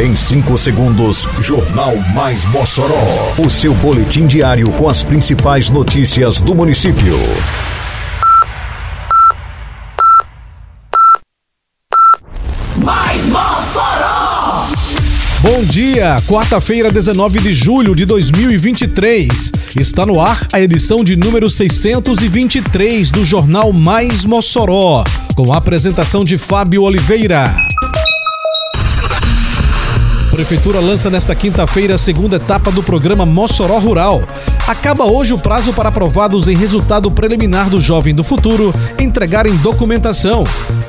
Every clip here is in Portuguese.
Em 5 segundos, Jornal Mais Mossoró. O seu boletim diário com as principais notícias do município. Mais Mossoró! Bom dia, quarta-feira, 19 de julho de 2023. Está no ar a edição de número 623 do Jornal Mais Mossoró, com a apresentação de Fábio Oliveira. Prefeitura lança nesta quinta-feira a segunda etapa do programa Mossoró Rural. Acaba hoje o prazo para aprovados em resultado preliminar do Jovem do Futuro entregarem documentação.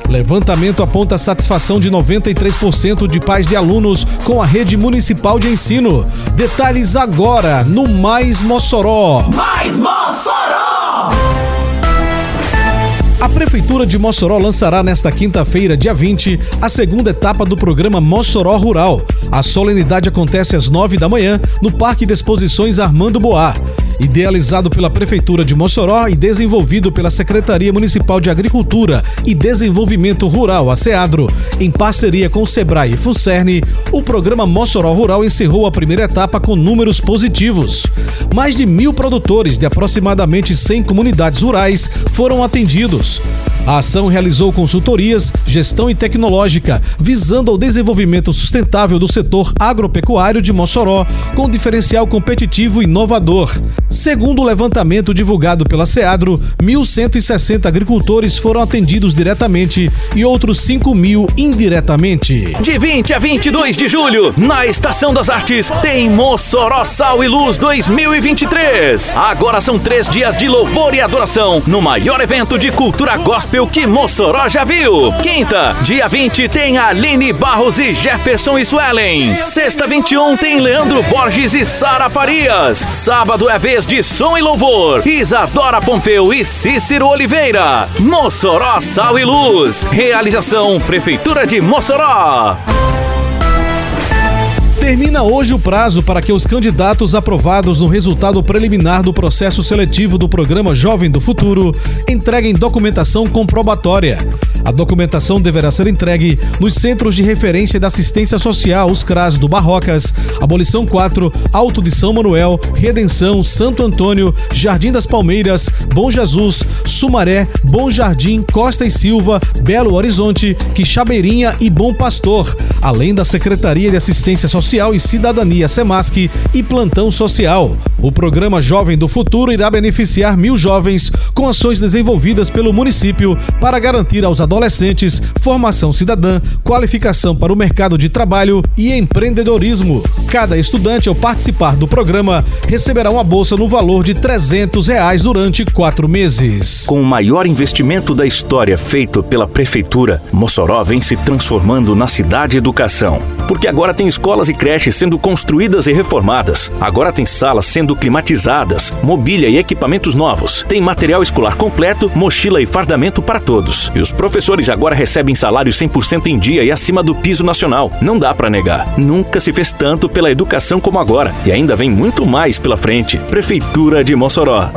Levantamento aponta satisfação de 93% de pais de alunos com a rede municipal de ensino. Detalhes agora no Mais Mossoró. Mais Mossoró! A Prefeitura de Mossoró lançará nesta quinta-feira, dia 20, a segunda etapa do programa Mossoró Rural. A solenidade acontece às 9 da manhã no Parque de Exposições Armando Boar. Idealizado pela Prefeitura de Mossoró e desenvolvido pela Secretaria Municipal de Agricultura e Desenvolvimento Rural, a SEADRO, em parceria com o SEBRAE e FUNCERN, o programa Mossoró Rural encerrou a primeira etapa com números positivos. Mais de mil produtores de aproximadamente 100 comunidades rurais foram atendidos. A ação realizou consultorias, gestão e tecnológica, visando ao desenvolvimento sustentável do setor agropecuário de Mossoró, com diferencial competitivo e inovador. Segundo o levantamento divulgado pela SEADRO, 1.160 agricultores foram atendidos diretamente e outros 5 mil indiretamente. De 20 a 22 de julho, na Estação das Artes, tem Mossoró Sal e Luz 2023. Agora são três dias de louvor e adoração no maior evento de cultura gospel que Mossoró já viu. Quinta, dia 20, tem Aline Barros e Jefferson e Suelen. Sexta, 21, tem Leandro Borges e Sara Farias. Sábado é vez de som e louvor. Isadora Pompeu e Cícero Oliveira. Mossoró Sal e Luz. Realização Prefeitura de Mossoró. Termina hoje o prazo para que os candidatos aprovados no resultado preliminar do processo seletivo do programa Jovem do Futuro entreguem documentação comprobatória. A documentação deverá ser entregue nos Centros de Referência da Assistência Social, os CRAS do Barrocas, Abolição 4, Alto de São Manuel, Redenção, Santo Antônio, Jardim das Palmeiras, Bom Jesus, Sumaré, Bom Jardim, Costa e Silva, Belo Horizonte, Quixabeirinha e Bom Pastor, além da Secretaria de Assistência Social e Cidadania SEMASC e Plantão Social. O programa Jovem do Futuro irá beneficiar mil jovens com ações desenvolvidas pelo município para garantir aos adolescentes formação cidadã, qualificação para o mercado de trabalho e empreendedorismo. Cada estudante, ao participar do programa, receberá uma bolsa no valor de 300 reais durante quatro meses. Com o maior investimento da história feito pela Prefeitura, Mossoró vem se transformando na cidade educação. Porque agora tem escolas e creches sendo construídas e reformadas. Agora tem salas sendo climatizadas, mobília e equipamentos novos. Tem material escolar completo, mochila e fardamento para todos. E os professores agora recebem salário 100% em dia e acima do piso nacional. Não dá para negar. Nunca se fez tanto pela educação como agora. E ainda vem muito mais pela frente. Prefeitura de Mossoró.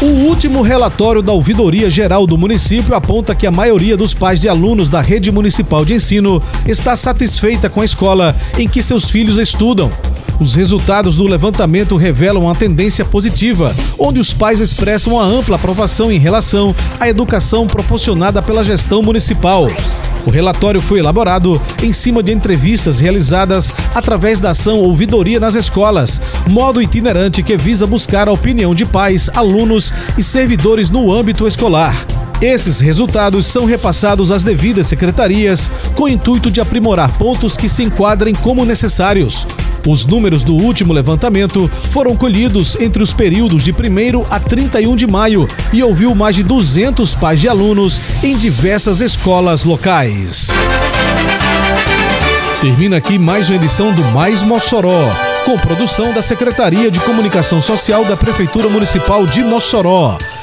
O último relatório da Ouvidoria Geral do município aponta que a maioria dos pais de alunos da rede municipal de ensino está satisfeita com a escola em que seus filhos estudam. Os resultados do levantamento revelam uma tendência positiva, onde os pais expressam uma ampla aprovação em relação à educação proporcionada pela gestão municipal. O relatório foi elaborado em cima de entrevistas realizadas através da ação Ouvidoria nas Escolas, modo itinerante que visa buscar a opinião de pais, alunos e servidores no âmbito escolar. Esses resultados são repassados às devidas secretarias com o intuito de aprimorar pontos que se enquadrem como necessários. Os números do último levantamento foram colhidos entre os períodos de 1 a 31 de maio e ouviu mais de 200 pais de alunos em diversas escolas locais. Termina aqui mais uma edição do Mais Mossoró, com produção da Secretaria de Comunicação Social da Prefeitura Municipal de Mossoró.